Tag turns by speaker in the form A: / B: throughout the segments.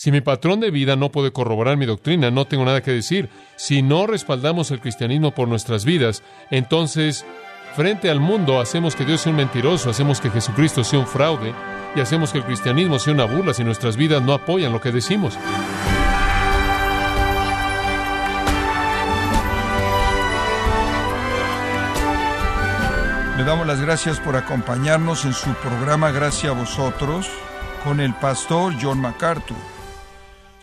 A: Si mi patrón de vida no puede corroborar mi doctrina, no tengo nada que decir. Si no respaldamos el cristianismo por nuestras vidas, entonces, frente al mundo, hacemos que Dios sea un mentiroso, hacemos que Jesucristo sea un fraude y hacemos que el cristianismo sea una burla si nuestras vidas no apoyan lo que decimos.
B: Le damos las gracias por acompañarnos en su programa Gracias a vosotros con el pastor John MacArthur.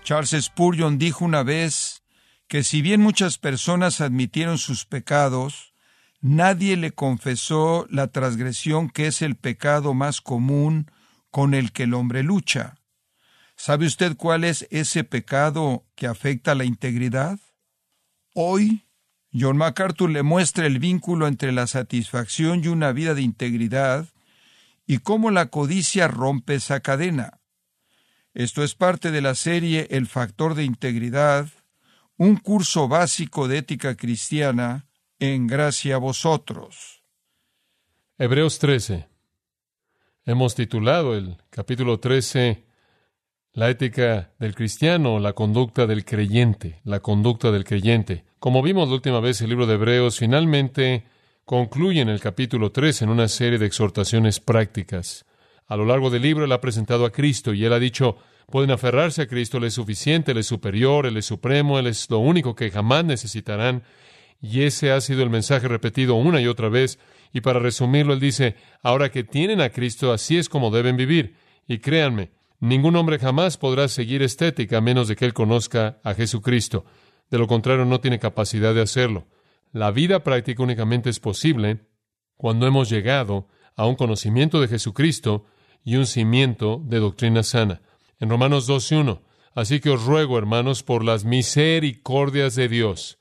B: Charles Spurgeon dijo una vez que si bien muchas personas admitieron sus pecados, nadie le confesó la transgresión que es el pecado más común con el que el hombre lucha. ¿Sabe usted cuál es ese pecado que afecta la integridad? Hoy John MacArthur le muestra el vínculo entre la satisfacción y una vida de integridad y cómo la codicia rompe esa cadena. Esto es parte de la serie El factor de integridad, un curso básico de ética cristiana en gracia a vosotros.
A: Hebreos 13. Hemos titulado el capítulo 13 La ética del cristiano, la conducta del creyente, la conducta del creyente. Como vimos la última vez, el libro de Hebreos finalmente concluye en el capítulo 3 en una serie de exhortaciones prácticas. A lo largo del libro él ha presentado a Cristo y él ha dicho, pueden aferrarse a Cristo, Él es suficiente, Él es superior, Él es supremo, Él es lo único que jamás necesitarán. Y ese ha sido el mensaje repetido una y otra vez. Y para resumirlo, él dice, ahora que tienen a Cristo, así es como deben vivir. Y créanme, ningún hombre jamás podrá seguir estética a menos de que él conozca a Jesucristo. De lo contrario, no tiene capacidad de hacerlo. La vida práctica únicamente es posible cuando hemos llegado a un conocimiento de Jesucristo y un cimiento de doctrina sana. En Romanos 12.1, así que os ruego, hermanos, por las misericordias de Dios,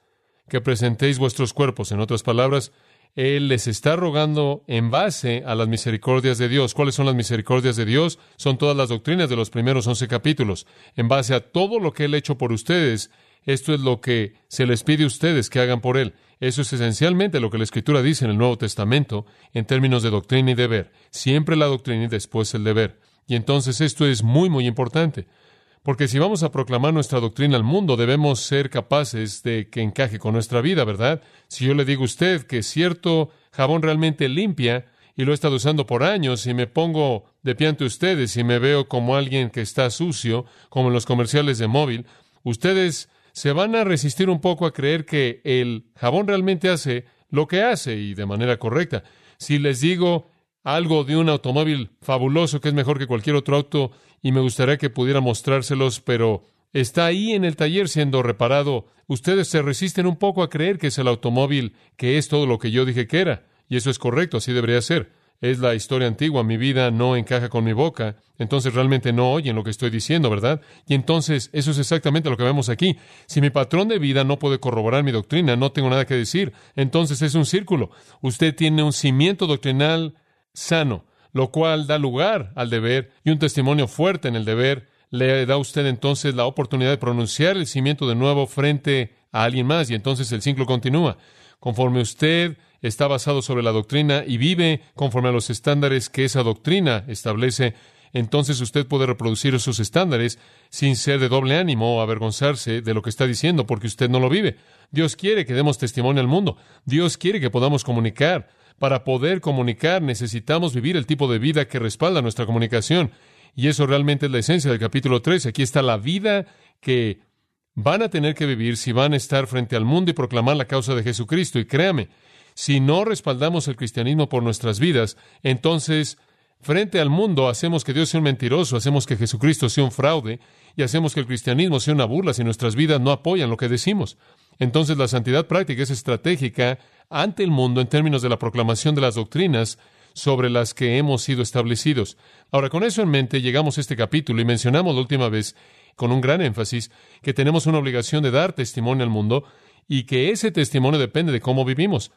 A: que presentéis vuestros cuerpos. En otras palabras, Él les está rogando en base a las misericordias de Dios. ¿Cuáles son las misericordias de Dios? Son todas las doctrinas de los primeros once capítulos. En base a todo lo que Él ha hecho por ustedes, esto es lo que se les pide a ustedes que hagan por Él. Eso es esencialmente lo que la Escritura dice en el Nuevo Testamento en términos de doctrina y deber. Siempre la doctrina y después el deber. Y entonces esto es muy, muy importante. Porque si vamos a proclamar nuestra doctrina al mundo, debemos ser capaces de que encaje con nuestra vida, ¿verdad? Si yo le digo a usted que cierto jabón realmente limpia y lo he estado usando por años y me pongo de pie ante ustedes y me veo como alguien que está sucio, como en los comerciales de móvil, ustedes se van a resistir un poco a creer que el jabón realmente hace lo que hace y de manera correcta. Si les digo algo de un automóvil fabuloso que es mejor que cualquier otro auto y me gustaría que pudiera mostrárselos, pero está ahí en el taller siendo reparado, ustedes se resisten un poco a creer que es el automóvil que es todo lo que yo dije que era. Y eso es correcto, así debería ser es la historia antigua, mi vida no encaja con mi boca, entonces realmente no oyen lo que estoy diciendo, ¿verdad? Y entonces eso es exactamente lo que vemos aquí. Si mi patrón de vida no puede corroborar mi doctrina, no tengo nada que decir, entonces es un círculo. Usted tiene un cimiento doctrinal sano, lo cual da lugar al deber y un testimonio fuerte en el deber le da a usted entonces la oportunidad de pronunciar el cimiento de nuevo frente a alguien más y entonces el ciclo continúa. Conforme usted está basado sobre la doctrina y vive conforme a los estándares que esa doctrina establece, entonces usted puede reproducir esos estándares sin ser de doble ánimo o avergonzarse de lo que está diciendo porque usted no lo vive. Dios quiere que demos testimonio al mundo. Dios quiere que podamos comunicar. Para poder comunicar necesitamos vivir el tipo de vida que respalda nuestra comunicación. Y eso realmente es la esencia del capítulo 13. Aquí está la vida que van a tener que vivir si van a estar frente al mundo y proclamar la causa de Jesucristo. Y créame, si no respaldamos el cristianismo por nuestras vidas, entonces frente al mundo hacemos que Dios sea un mentiroso, hacemos que Jesucristo sea un fraude y hacemos que el cristianismo sea una burla si nuestras vidas no apoyan lo que decimos. Entonces la santidad práctica es estratégica ante el mundo en términos de la proclamación de las doctrinas sobre las que hemos sido establecidos. Ahora, con eso en mente, llegamos a este capítulo y mencionamos la última vez, con un gran énfasis, que tenemos una obligación de dar testimonio al mundo y que ese testimonio depende de cómo vivimos.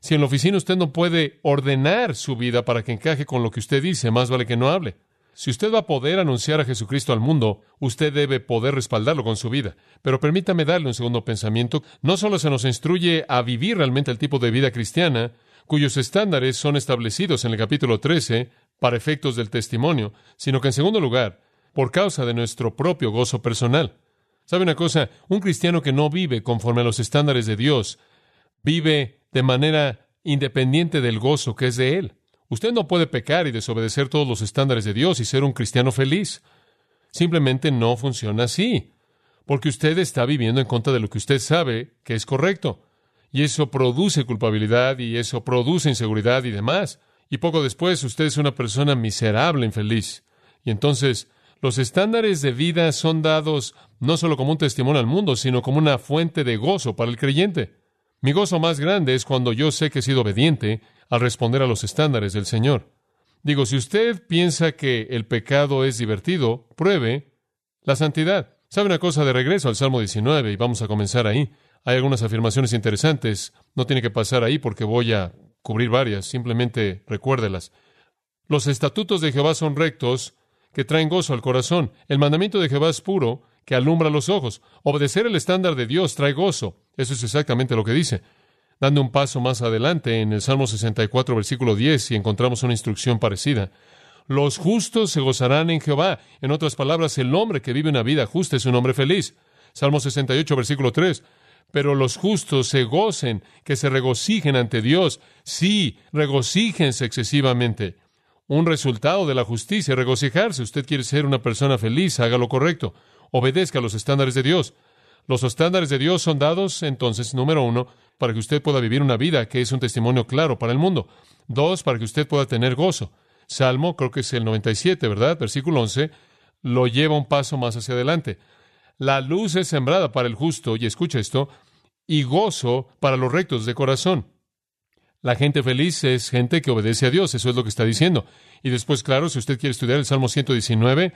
A: Si en la oficina usted no puede ordenar su vida para que encaje con lo que usted dice, más vale que no hable. Si usted va a poder anunciar a Jesucristo al mundo, usted debe poder respaldarlo con su vida. Pero permítame darle un segundo pensamiento. No solo se nos instruye a vivir realmente el tipo de vida cristiana, cuyos estándares son establecidos en el capítulo 13 para efectos del testimonio, sino que en segundo lugar, por causa de nuestro propio gozo personal. ¿Sabe una cosa? Un cristiano que no vive conforme a los estándares de Dios, vive de manera independiente del gozo que es de Él. Usted no puede pecar y desobedecer todos los estándares de Dios y ser un cristiano feliz. Simplemente no funciona así, porque usted está viviendo en contra de lo que usted sabe que es correcto. Y eso produce culpabilidad y eso produce inseguridad y demás. Y poco después usted es una persona miserable, infeliz. Y entonces los estándares de vida son dados no solo como un testimonio al mundo, sino como una fuente de gozo para el creyente. Mi gozo más grande es cuando yo sé que he sido obediente al responder a los estándares del Señor. Digo, si usted piensa que el pecado es divertido, pruebe la santidad. ¿Sabe una cosa de regreso al Salmo 19? Y vamos a comenzar ahí. Hay algunas afirmaciones interesantes. No tiene que pasar ahí porque voy a cubrir varias. Simplemente recuérdelas. Los estatutos de Jehová son rectos, que traen gozo al corazón. El mandamiento de Jehová es puro, que alumbra los ojos. Obedecer el estándar de Dios trae gozo. Eso es exactamente lo que dice. Dando un paso más adelante, en el Salmo 64, versículo 10, y encontramos una instrucción parecida. Los justos se gozarán en Jehová. En otras palabras, el hombre que vive una vida justa es un hombre feliz. Salmo 68, versículo 3 pero los justos se gocen, que se regocijen ante Dios. Sí, regocíjense excesivamente. Un resultado de la justicia, regocijarse. Usted quiere ser una persona feliz, haga lo correcto. Obedezca los estándares de Dios. Los estándares de Dios son dados, entonces, número uno, para que usted pueda vivir una vida que es un testimonio claro para el mundo. Dos, para que usted pueda tener gozo. Salmo, creo que es el 97, ¿verdad? Versículo 11, lo lleva un paso más hacia adelante. La luz es sembrada para el justo, y escucha esto, y gozo para los rectos de corazón. La gente feliz es gente que obedece a Dios, eso es lo que está diciendo. Y después, claro, si usted quiere estudiar el Salmo 119,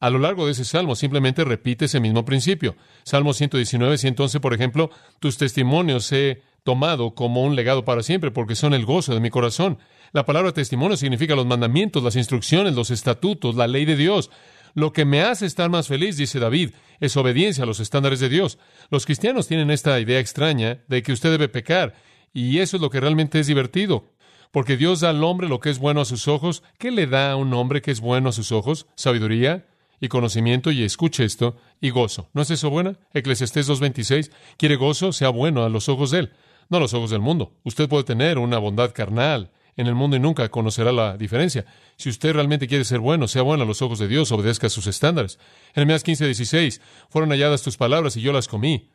A: a lo largo de ese salmo simplemente repite ese mismo principio. Salmo 119, 111, por ejemplo, tus testimonios he tomado como un legado para siempre porque son el gozo de mi corazón. La palabra testimonio significa los mandamientos, las instrucciones, los estatutos, la ley de Dios. Lo que me hace estar más feliz, dice David, es obediencia a los estándares de Dios. Los cristianos tienen esta idea extraña de que usted debe pecar, y eso es lo que realmente es divertido. Porque Dios da al hombre lo que es bueno a sus ojos. ¿Qué le da a un hombre que es bueno a sus ojos? Sabiduría y conocimiento, y escuche esto, y gozo. ¿No es eso bueno? Eclesiastés 2.26. ¿Quiere gozo? Sea bueno a los ojos de él, no a los ojos del mundo. Usted puede tener una bondad carnal, en el mundo y nunca conocerá la diferencia. Si usted realmente quiere ser bueno, sea bueno a los ojos de Dios, obedezca sus estándares. Jeremías 15, 16, fueron halladas tus palabras y yo las comí.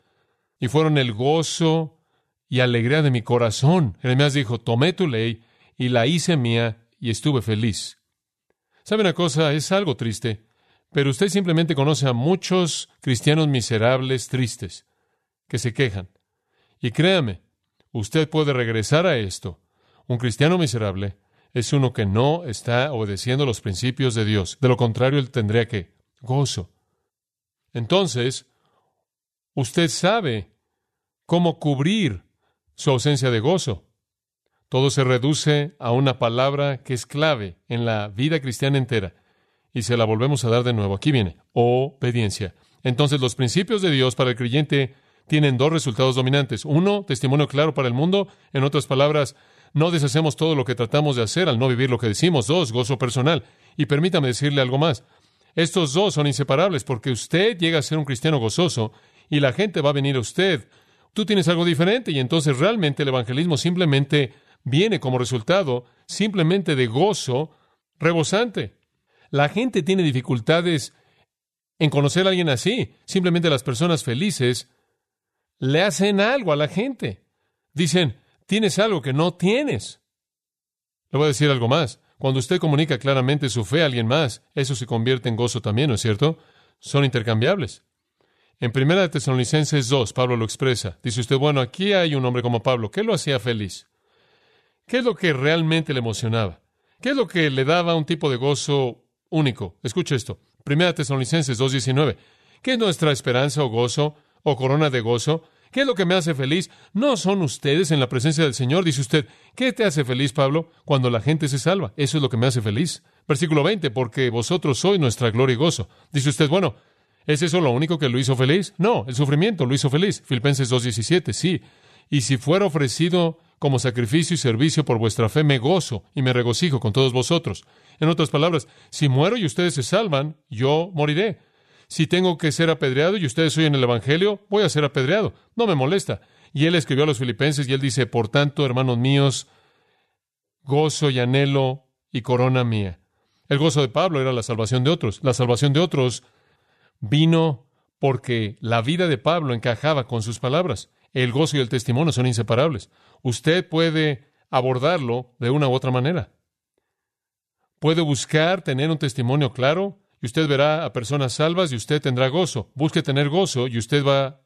A: Y fueron el gozo y alegría de mi corazón. Jeremías dijo, tomé tu ley y la hice mía y estuve feliz. ¿Sabe una cosa? Es algo triste, pero usted simplemente conoce a muchos cristianos miserables, tristes, que se quejan. Y créame, usted puede regresar a esto un cristiano miserable es uno que no está obedeciendo los principios de Dios. De lo contrario, él tendría que gozo. Entonces, usted sabe cómo cubrir su ausencia de gozo. Todo se reduce a una palabra que es clave en la vida cristiana entera. Y se la volvemos a dar de nuevo. Aquí viene, obediencia. Entonces los principios de Dios para el creyente tienen dos resultados dominantes. Uno, testimonio claro para el mundo. En otras palabras, no deshacemos todo lo que tratamos de hacer al no vivir lo que decimos. Dos, gozo personal. Y permítame decirle algo más. Estos dos son inseparables porque usted llega a ser un cristiano gozoso y la gente va a venir a usted. Tú tienes algo diferente y entonces realmente el evangelismo simplemente viene como resultado simplemente de gozo rebosante. La gente tiene dificultades en conocer a alguien así. Simplemente las personas felices le hacen algo a la gente. Dicen, tienes algo que no tienes. Le voy a decir algo más. Cuando usted comunica claramente su fe a alguien más, eso se convierte en gozo también, ¿no es cierto? Son intercambiables. En Primera de Tesalonicenses 2, Pablo lo expresa. Dice usted, bueno, aquí hay un hombre como Pablo. ¿Qué lo hacía feliz? ¿Qué es lo que realmente le emocionaba? ¿Qué es lo que le daba un tipo de gozo único? Escuche esto. Primera Tesalonicenses 2.19. ¿Qué es nuestra esperanza o gozo o corona de gozo? ¿Qué es lo que me hace feliz? No son ustedes en la presencia del Señor. Dice usted, ¿qué te hace feliz, Pablo? Cuando la gente se salva. Eso es lo que me hace feliz. Versículo 20, porque vosotros sois nuestra gloria y gozo. Dice usted, bueno, ¿es eso lo único que lo hizo feliz? No, el sufrimiento lo hizo feliz. Filipenses 2.17, sí. Y si fuera ofrecido como sacrificio y servicio por vuestra fe, me gozo y me regocijo con todos vosotros. En otras palabras, si muero y ustedes se salvan, yo moriré. Si tengo que ser apedreado y ustedes oyen el Evangelio, voy a ser apedreado. No me molesta. Y él escribió a los filipenses y él dice, por tanto, hermanos míos, gozo y anhelo y corona mía. El gozo de Pablo era la salvación de otros. La salvación de otros vino porque la vida de Pablo encajaba con sus palabras. El gozo y el testimonio son inseparables. Usted puede abordarlo de una u otra manera. Puede buscar tener un testimonio claro y usted verá a personas salvas y usted tendrá gozo. Busque tener gozo y usted va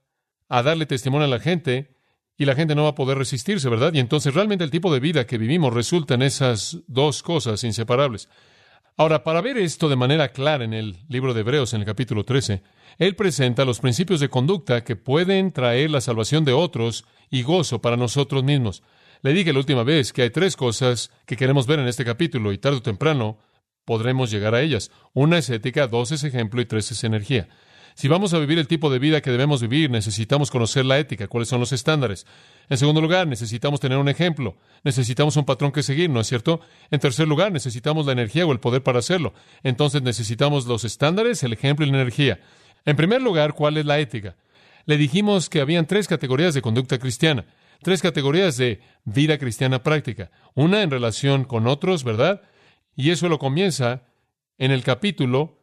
A: a darle testimonio a la gente y la gente no va a poder resistirse, ¿verdad? Y entonces realmente el tipo de vida que vivimos resulta en esas dos cosas inseparables. Ahora, para ver esto de manera clara en el libro de Hebreos, en el capítulo 13, él presenta los principios de conducta que pueden traer la salvación de otros y gozo para nosotros mismos. Le dije la última vez que hay tres cosas que queremos ver en este capítulo y tarde o temprano podremos llegar a ellas. Una es ética, dos es ejemplo y tres es energía. Si vamos a vivir el tipo de vida que debemos vivir, necesitamos conocer la ética, cuáles son los estándares. En segundo lugar, necesitamos tener un ejemplo, necesitamos un patrón que seguir, ¿no es cierto? En tercer lugar, necesitamos la energía o el poder para hacerlo. Entonces necesitamos los estándares, el ejemplo y la energía. En primer lugar, ¿cuál es la ética? Le dijimos que habían tres categorías de conducta cristiana, tres categorías de vida cristiana práctica. Una en relación con otros, ¿verdad? Y eso lo comienza en el capítulo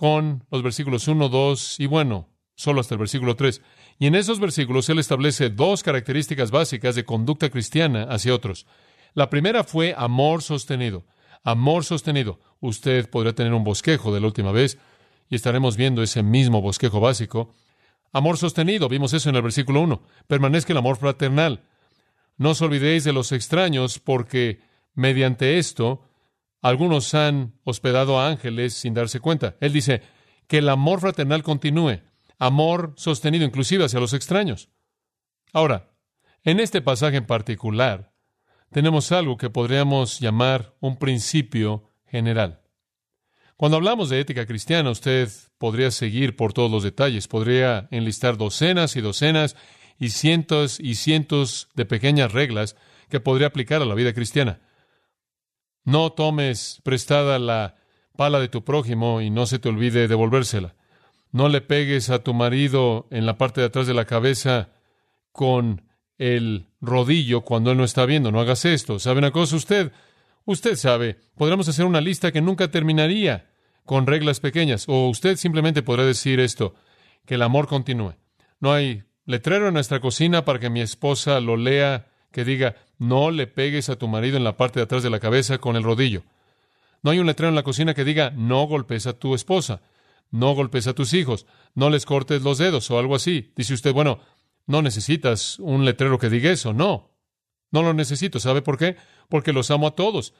A: con los versículos 1, 2 y bueno, solo hasta el versículo 3. Y en esos versículos él establece dos características básicas de conducta cristiana hacia otros. La primera fue amor sostenido. Amor sostenido. Usted podría tener un bosquejo de la última vez y estaremos viendo ese mismo bosquejo básico. Amor sostenido, vimos eso en el versículo 1. Permanezca el amor fraternal. No os olvidéis de los extraños porque mediante esto algunos han hospedado a ángeles sin darse cuenta. Él dice que el amor fraternal continúe, amor sostenido inclusive hacia los extraños. Ahora, en este pasaje en particular, tenemos algo que podríamos llamar un principio general. Cuando hablamos de ética cristiana, usted podría seguir por todos los detalles, podría enlistar docenas y docenas y cientos y cientos de pequeñas reglas que podría aplicar a la vida cristiana. No tomes prestada la pala de tu prójimo y no se te olvide devolvérsela. No le pegues a tu marido en la parte de atrás de la cabeza con el rodillo cuando él no está viendo. No hagas esto. ¿Sabe una cosa usted? Usted sabe, podríamos hacer una lista que nunca terminaría con reglas pequeñas. O usted simplemente podrá decir esto, que el amor continúe. No hay letrero en nuestra cocina para que mi esposa lo lea que diga, no le pegues a tu marido en la parte de atrás de la cabeza con el rodillo. No hay un letrero en la cocina que diga, no golpes a tu esposa, no golpes a tus hijos, no les cortes los dedos o algo así. Dice usted, bueno, no necesitas un letrero que diga eso. No, no lo necesito. ¿Sabe por qué? Porque los amo a todos.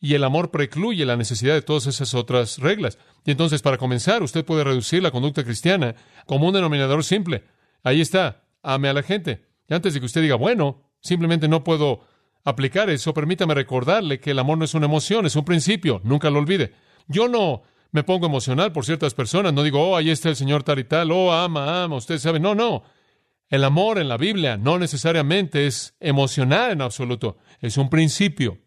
A: Y el amor precluye la necesidad de todas esas otras reglas. Y entonces, para comenzar, usted puede reducir la conducta cristiana como un denominador simple. Ahí está, ame a la gente. Y antes de que usted diga, bueno, Simplemente no puedo aplicar eso. Permítame recordarle que el amor no es una emoción, es un principio. Nunca lo olvide. Yo no me pongo emocional por ciertas personas. No digo, oh, ahí está el Señor tal y tal. Oh, ama, ama. Usted sabe. No, no. El amor en la Biblia no necesariamente es emocional en absoluto. Es un principio.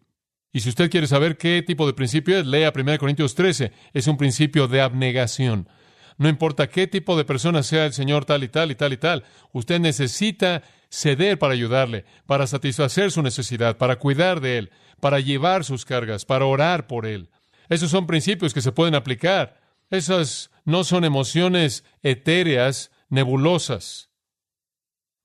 A: Y si usted quiere saber qué tipo de principio es, lea 1 Corintios 13. Es un principio de abnegación. No importa qué tipo de persona sea el Señor tal y tal y tal y tal. Usted necesita ceder para ayudarle, para satisfacer su necesidad, para cuidar de él, para llevar sus cargas, para orar por él. Esos son principios que se pueden aplicar. Esas no son emociones etéreas, nebulosas,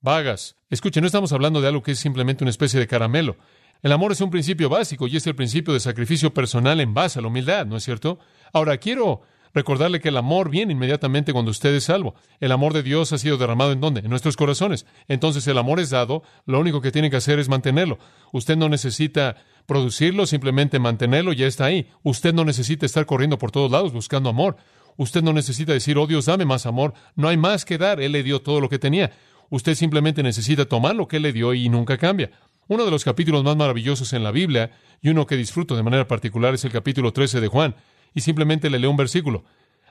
A: vagas. Escuche, no estamos hablando de algo que es simplemente una especie de caramelo. El amor es un principio básico y es el principio de sacrificio personal en base a la humildad, ¿no es cierto? Ahora, quiero Recordarle que el amor viene inmediatamente cuando usted es salvo. El amor de Dios ha sido derramado en dónde? En nuestros corazones. Entonces el amor es dado, lo único que tiene que hacer es mantenerlo. Usted no necesita producirlo, simplemente mantenerlo, ya está ahí. Usted no necesita estar corriendo por todos lados buscando amor. Usted no necesita decir, oh Dios, dame más amor. No hay más que dar. Él le dio todo lo que tenía. Usted simplemente necesita tomar lo que Él le dio y nunca cambia. Uno de los capítulos más maravillosos en la Biblia, y uno que disfruto de manera particular, es el capítulo 13 de Juan y simplemente le leo un versículo.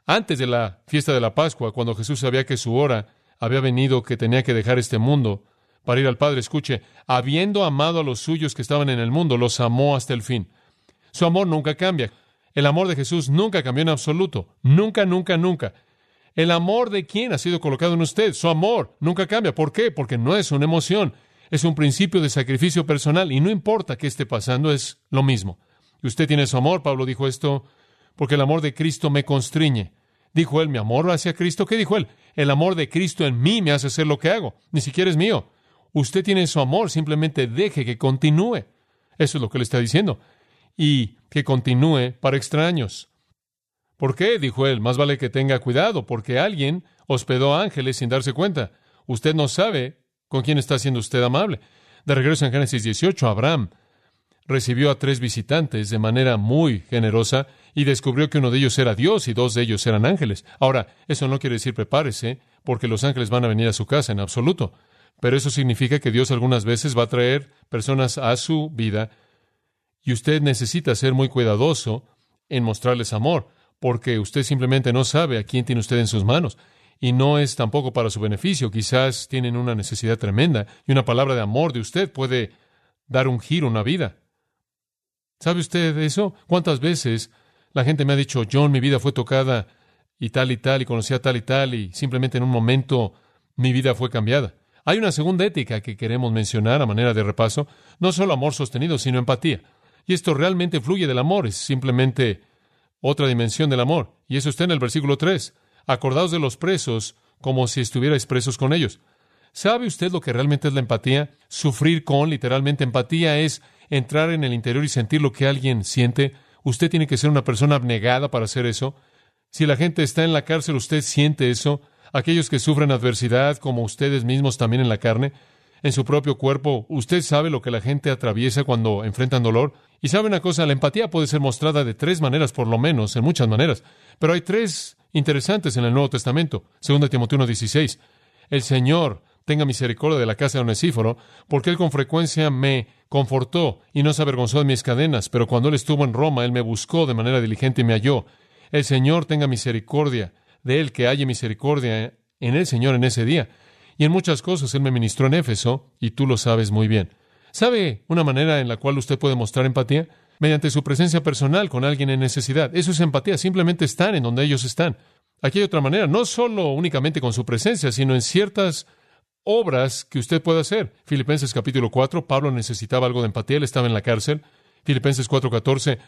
A: Antes de la fiesta de la Pascua, cuando Jesús sabía que su hora había venido, que tenía que dejar este mundo para ir al Padre. Escuche, habiendo amado a los suyos que estaban en el mundo, los amó hasta el fin. Su amor nunca cambia. El amor de Jesús nunca cambió en absoluto. Nunca, nunca, nunca. El amor de quién ha sido colocado en usted. Su amor nunca cambia. ¿Por qué? Porque no es una emoción. Es un principio de sacrificio personal y no importa qué esté pasando, es lo mismo. Usted tiene su amor, Pablo dijo esto, porque el amor de Cristo me constriñe. Dijo él, mi amor hacia Cristo. ¿Qué dijo él? El amor de Cristo en mí me hace hacer lo que hago. Ni siquiera es mío. Usted tiene su amor, simplemente deje que continúe. Eso es lo que le está diciendo. Y que continúe para extraños. ¿Por qué? dijo él. Más vale que tenga cuidado, porque alguien hospedó ángeles sin darse cuenta. Usted no sabe con quién está siendo usted amable. De regreso en Génesis 18, Abraham recibió a tres visitantes de manera muy generosa y descubrió que uno de ellos era Dios y dos de ellos eran ángeles. Ahora, eso no quiere decir prepárese, porque los ángeles van a venir a su casa en absoluto. Pero eso significa que Dios algunas veces va a traer personas a su vida y usted necesita ser muy cuidadoso en mostrarles amor, porque usted simplemente no sabe a quién tiene usted en sus manos. Y no es tampoco para su beneficio. Quizás tienen una necesidad tremenda y una palabra de amor de usted puede dar un giro a una vida. ¿Sabe usted eso? ¿Cuántas veces la gente me ha dicho, John, mi vida fue tocada y tal y tal, y conocí a tal y tal, y simplemente en un momento mi vida fue cambiada? Hay una segunda ética que queremos mencionar a manera de repaso, no solo amor sostenido, sino empatía. Y esto realmente fluye del amor, es simplemente otra dimensión del amor. Y eso está en el versículo 3. Acordaos de los presos como si estuvierais presos con ellos. ¿Sabe usted lo que realmente es la empatía? Sufrir con, literalmente, empatía es entrar en el interior y sentir lo que alguien siente. Usted tiene que ser una persona abnegada para hacer eso. Si la gente está en la cárcel, usted siente eso. Aquellos que sufren adversidad, como ustedes mismos también en la carne, en su propio cuerpo, usted sabe lo que la gente atraviesa cuando enfrentan dolor. Y sabe una cosa, la empatía puede ser mostrada de tres maneras, por lo menos, en muchas maneras. Pero hay tres interesantes en el Nuevo Testamento. Segunda Timoteo 1.16. El Señor tenga misericordia de la casa de Onesíforo, porque él con frecuencia me confortó y no se avergonzó de mis cadenas, pero cuando él estuvo en Roma, él me buscó de manera diligente y me halló. El Señor tenga misericordia de él, que haya misericordia en el Señor en ese día. Y en muchas cosas él me ministró en Éfeso, y tú lo sabes muy bien. ¿Sabe una manera en la cual usted puede mostrar empatía? Mediante su presencia personal con alguien en necesidad. Eso es empatía, simplemente estar en donde ellos están. Aquí hay otra manera, no solo únicamente con su presencia, sino en ciertas obras que usted puede hacer. Filipenses capítulo 4, Pablo necesitaba algo de empatía, él estaba en la cárcel. Filipenses 4:14,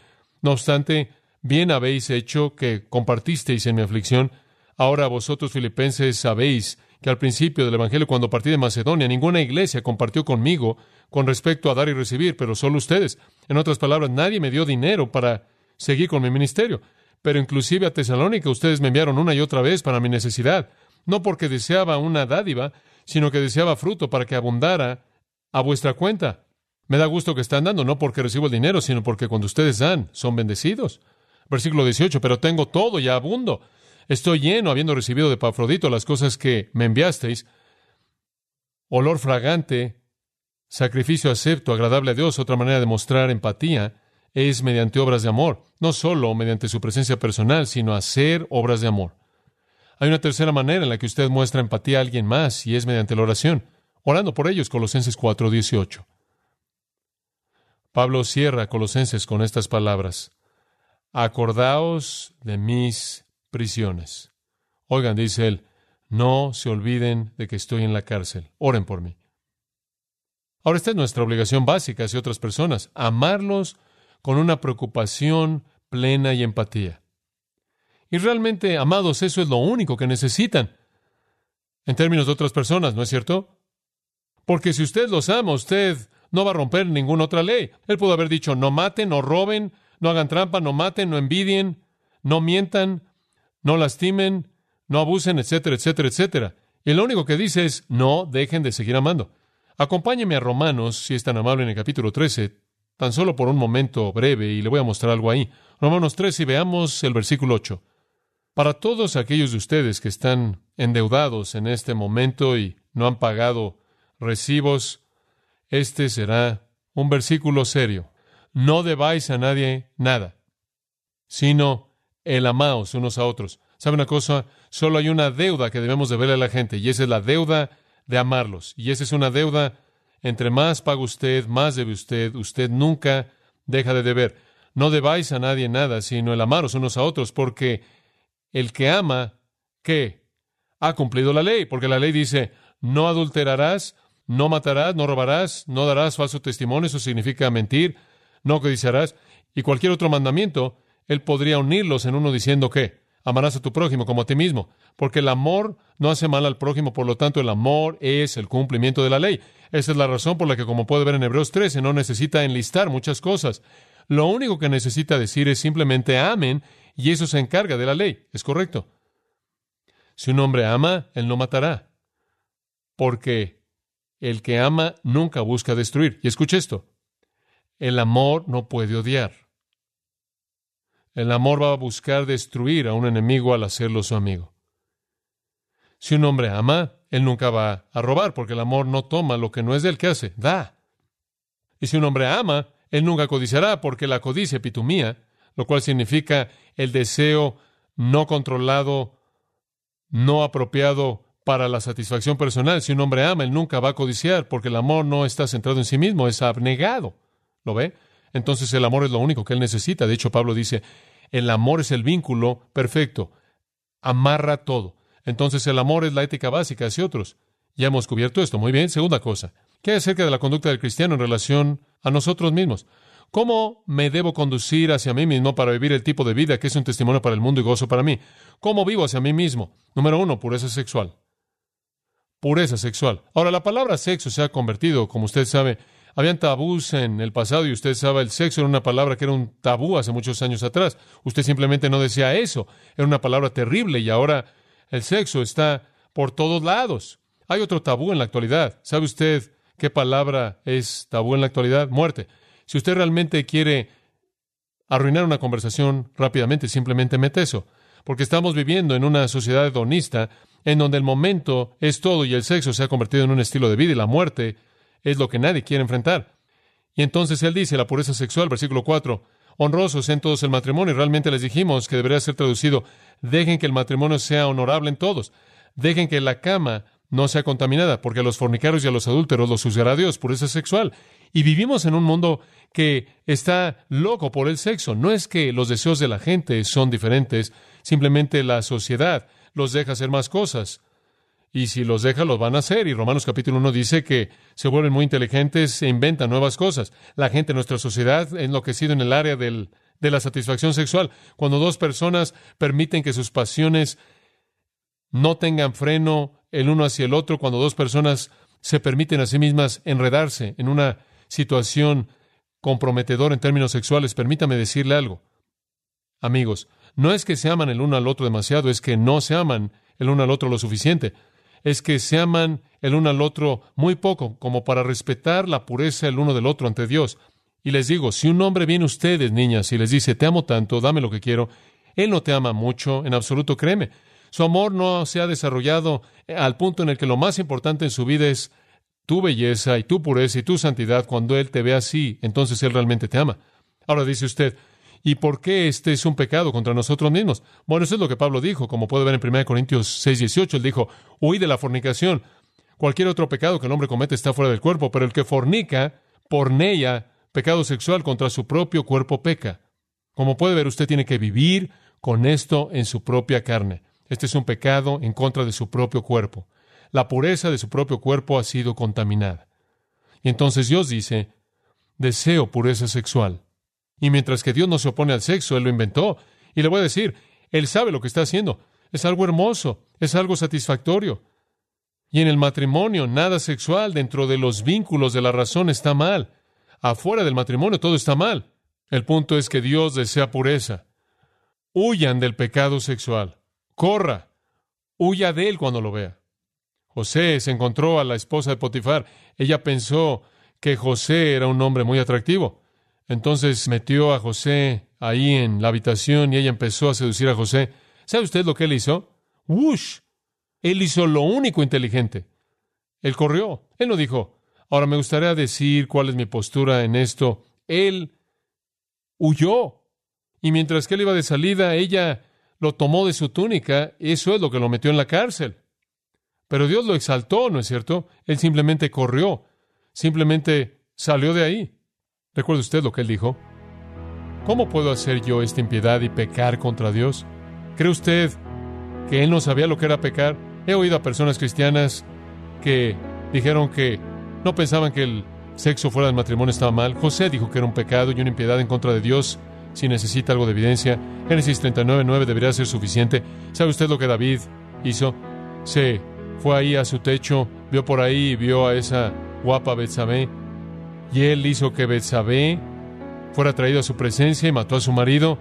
A: no obstante, bien habéis hecho que compartisteis en mi aflicción. Ahora vosotros, filipenses, sabéis que al principio del Evangelio, cuando partí de Macedonia, ninguna iglesia compartió conmigo con respecto a dar y recibir, pero solo ustedes. En otras palabras, nadie me dio dinero para seguir con mi ministerio. Pero inclusive a Tesalónica ustedes me enviaron una y otra vez para mi necesidad, no porque deseaba una dádiva, sino que deseaba fruto para que abundara a vuestra cuenta. Me da gusto que están dando, no porque recibo el dinero, sino porque cuando ustedes dan, son bendecidos. Versículo 18, pero tengo todo y abundo. Estoy lleno, habiendo recibido de Pafrodito las cosas que me enviasteis. Olor fragante, sacrificio acepto, agradable a Dios. Otra manera de mostrar empatía es mediante obras de amor, no solo mediante su presencia personal, sino hacer obras de amor. Hay una tercera manera en la que usted muestra empatía a alguien más y es mediante la oración, orando por ellos, Colosenses 4:18. Pablo cierra Colosenses con estas palabras: Acordaos de mis prisiones. Oigan, dice él, no se olviden de que estoy en la cárcel. Oren por mí. Ahora, esta es nuestra obligación básica hacia otras personas, amarlos con una preocupación plena y empatía. Y realmente, amados, eso es lo único que necesitan. En términos de otras personas, ¿no es cierto? Porque si usted los ama, usted no va a romper ninguna otra ley. Él pudo haber dicho, no maten, no roben, no hagan trampa, no maten, no envidien, no mientan, no lastimen, no abusen, etcétera, etcétera, etcétera. Y lo único que dice es, no dejen de seguir amando. Acompáñeme a Romanos, si es tan amable, en el capítulo 13, tan solo por un momento breve, y le voy a mostrar algo ahí. Romanos 13, y veamos el versículo 8. Para todos aquellos de ustedes que están endeudados en este momento y no han pagado recibos, este será un versículo serio. No debáis a nadie nada, sino el amaos unos a otros. ¿Sabe una cosa? Solo hay una deuda que debemos de verle a la gente, y esa es la deuda de amarlos. Y esa es una deuda. Entre más paga usted, más debe usted. Usted nunca deja de deber. No debáis a nadie nada, sino el amaros unos a otros, porque el que ama, ¿qué? Ha cumplido la ley, porque la ley dice, no adulterarás, no matarás, no robarás, no darás falso testimonio, eso significa mentir, no codiciarás, y cualquier otro mandamiento, él podría unirlos en uno diciendo que amarás a tu prójimo como a ti mismo, porque el amor no hace mal al prójimo, por lo tanto el amor es el cumplimiento de la ley. Esa es la razón por la que, como puede ver en Hebreos 13, no necesita enlistar muchas cosas. Lo único que necesita decir es simplemente amen y eso se encarga de la ley. ¿Es correcto? Si un hombre ama, él no matará. Porque el que ama nunca busca destruir. Y escuche esto. El amor no puede odiar. El amor va a buscar destruir a un enemigo al hacerlo su amigo. Si un hombre ama, él nunca va a robar, porque el amor no toma lo que no es del que hace, da. Y si un hombre ama, él nunca codiciará, porque la codicia epitumía, lo cual significa el deseo no controlado, no apropiado para la satisfacción personal. Si un hombre ama, él nunca va a codiciar, porque el amor no está centrado en sí mismo, es abnegado. ¿Lo ve? Entonces el amor es lo único que él necesita. De hecho, Pablo dice, el amor es el vínculo perfecto, amarra todo. Entonces el amor es la ética básica hacia otros. Ya hemos cubierto esto. Muy bien. Segunda cosa. ¿Qué hay acerca de la conducta del cristiano en relación a nosotros mismos? ¿Cómo me debo conducir hacia mí mismo para vivir el tipo de vida que es un testimonio para el mundo y gozo para mí? ¿Cómo vivo hacia mí mismo? Número uno, pureza sexual. Pureza sexual. Ahora, la palabra sexo se ha convertido, como usted sabe, habían tabús en el pasado y usted sabe, el sexo era una palabra que era un tabú hace muchos años atrás. Usted simplemente no decía eso. Era una palabra terrible y ahora el sexo está por todos lados. Hay otro tabú en la actualidad. ¿Sabe usted ¿Qué palabra es tabú en la actualidad? Muerte. Si usted realmente quiere arruinar una conversación rápidamente, simplemente mete eso. Porque estamos viviendo en una sociedad hedonista en donde el momento es todo y el sexo se ha convertido en un estilo de vida y la muerte es lo que nadie quiere enfrentar. Y entonces él dice, la pureza sexual, versículo 4, honrosos en todos el matrimonio. Y realmente les dijimos que debería ser traducido, dejen que el matrimonio sea honorable en todos. Dejen que la cama no sea contaminada, porque a los fornicarios y a los adúlteros los juzgará Dios, pureza sexual. Y vivimos en un mundo que está loco por el sexo. No es que los deseos de la gente son diferentes, simplemente la sociedad los deja hacer más cosas. Y si los deja, los van a hacer. Y Romanos capítulo 1 dice que se vuelven muy inteligentes e inventan nuevas cosas. La gente en nuestra sociedad enloquecido en el área de la satisfacción sexual. Cuando dos personas permiten que sus pasiones no tengan freno el uno hacia el otro, cuando dos personas se permiten a sí mismas enredarse en una situación comprometedora en términos sexuales, permítame decirle algo. Amigos, no es que se aman el uno al otro demasiado, es que no se aman el uno al otro lo suficiente. Es que se aman el uno al otro muy poco, como para respetar la pureza el uno del otro ante Dios. Y les digo, si un hombre viene a ustedes, niñas, y les dice, te amo tanto, dame lo que quiero, él no te ama mucho, en absoluto, créeme. Su amor no se ha desarrollado al punto en el que lo más importante en su vida es tu belleza y tu pureza y tu santidad. Cuando Él te ve así, entonces Él realmente te ama. Ahora dice usted, ¿y por qué este es un pecado contra nosotros mismos? Bueno, eso es lo que Pablo dijo, como puede ver en 1 Corintios 6, 18. Él dijo, huí de la fornicación. Cualquier otro pecado que el hombre comete está fuera del cuerpo, pero el que fornica, porneia, pecado sexual contra su propio cuerpo peca. Como puede ver, usted tiene que vivir con esto en su propia carne. Este es un pecado en contra de su propio cuerpo. La pureza de su propio cuerpo ha sido contaminada. Y entonces Dios dice, deseo pureza sexual. Y mientras que Dios no se opone al sexo, Él lo inventó. Y le voy a decir, Él sabe lo que está haciendo. Es algo hermoso, es algo satisfactorio. Y en el matrimonio, nada sexual dentro de los vínculos de la razón está mal. Afuera del matrimonio todo está mal. El punto es que Dios desea pureza. Huyan del pecado sexual corra, huya de él cuando lo vea. José se encontró a la esposa de Potifar. Ella pensó que José era un hombre muy atractivo. Entonces metió a José ahí en la habitación y ella empezó a seducir a José. ¿Sabe usted lo que él hizo? ¡Wush! Él hizo lo único inteligente. Él corrió. Él no dijo, ahora me gustaría decir cuál es mi postura en esto. Él huyó. Y mientras que él iba de salida, ella lo tomó de su túnica, eso es lo que lo metió en la cárcel. Pero Dios lo exaltó, ¿no es cierto? Él simplemente corrió, simplemente salió de ahí. ¿Recuerda usted lo que él dijo? ¿Cómo puedo hacer yo esta impiedad y pecar contra Dios? ¿Cree usted que él no sabía lo que era pecar? He oído a personas cristianas que dijeron que no pensaban que el sexo fuera del matrimonio estaba mal. José dijo que era un pecado y una impiedad en contra de Dios si necesita algo de evidencia. Génesis 39.9 debería ser suficiente. ¿Sabe usted lo que David hizo? Se fue ahí a su techo, vio por ahí y vio a esa guapa Betsabé. Y él hizo que Betsabé fuera traído a su presencia y mató a su marido.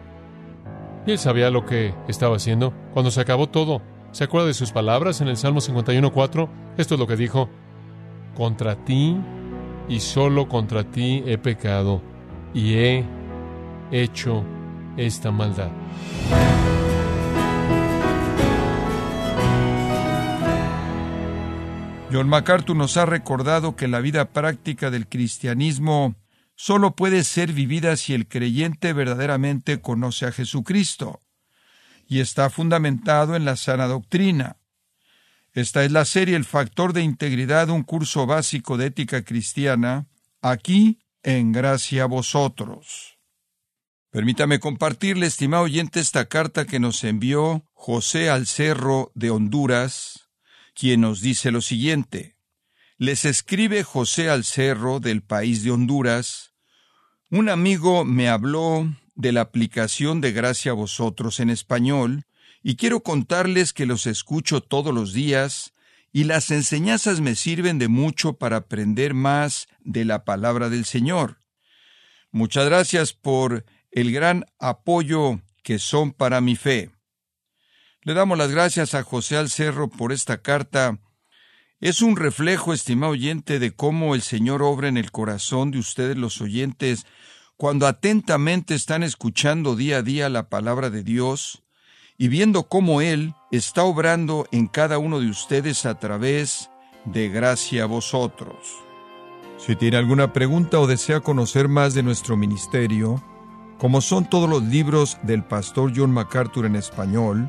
A: Y él sabía lo que estaba haciendo. Cuando se acabó todo, ¿se acuerda de sus palabras en el Salmo 51.4? Esto es lo que dijo. Contra ti y solo contra ti he pecado y he hecho esta maldad.
B: John MacArthur nos ha recordado que la vida práctica del cristianismo solo puede ser vivida si el creyente verdaderamente conoce a Jesucristo y está fundamentado en la sana doctrina. Esta es la serie El factor de integridad, un curso básico de ética cristiana, aquí en Gracia a Vosotros. Permítame compartirle, estimado oyente, esta carta que nos envió José Alcerro de Honduras, quien nos dice lo siguiente. Les escribe José Alcerro del país de Honduras, un amigo me habló de la aplicación de Gracia a vosotros en español, y quiero contarles que los escucho todos los días, y las enseñanzas me sirven de mucho para aprender más de la palabra del Señor. Muchas gracias por el gran apoyo que son para mi fe. Le damos las gracias a José Alcerro por esta carta. Es un reflejo, estimado oyente, de cómo el Señor obra en el corazón de ustedes los oyentes cuando atentamente están escuchando día a día la palabra de Dios y viendo cómo Él está obrando en cada uno de ustedes a través de gracia a vosotros. Si tiene alguna pregunta o desea conocer más de nuestro ministerio, como son todos los libros del pastor John MacArthur en español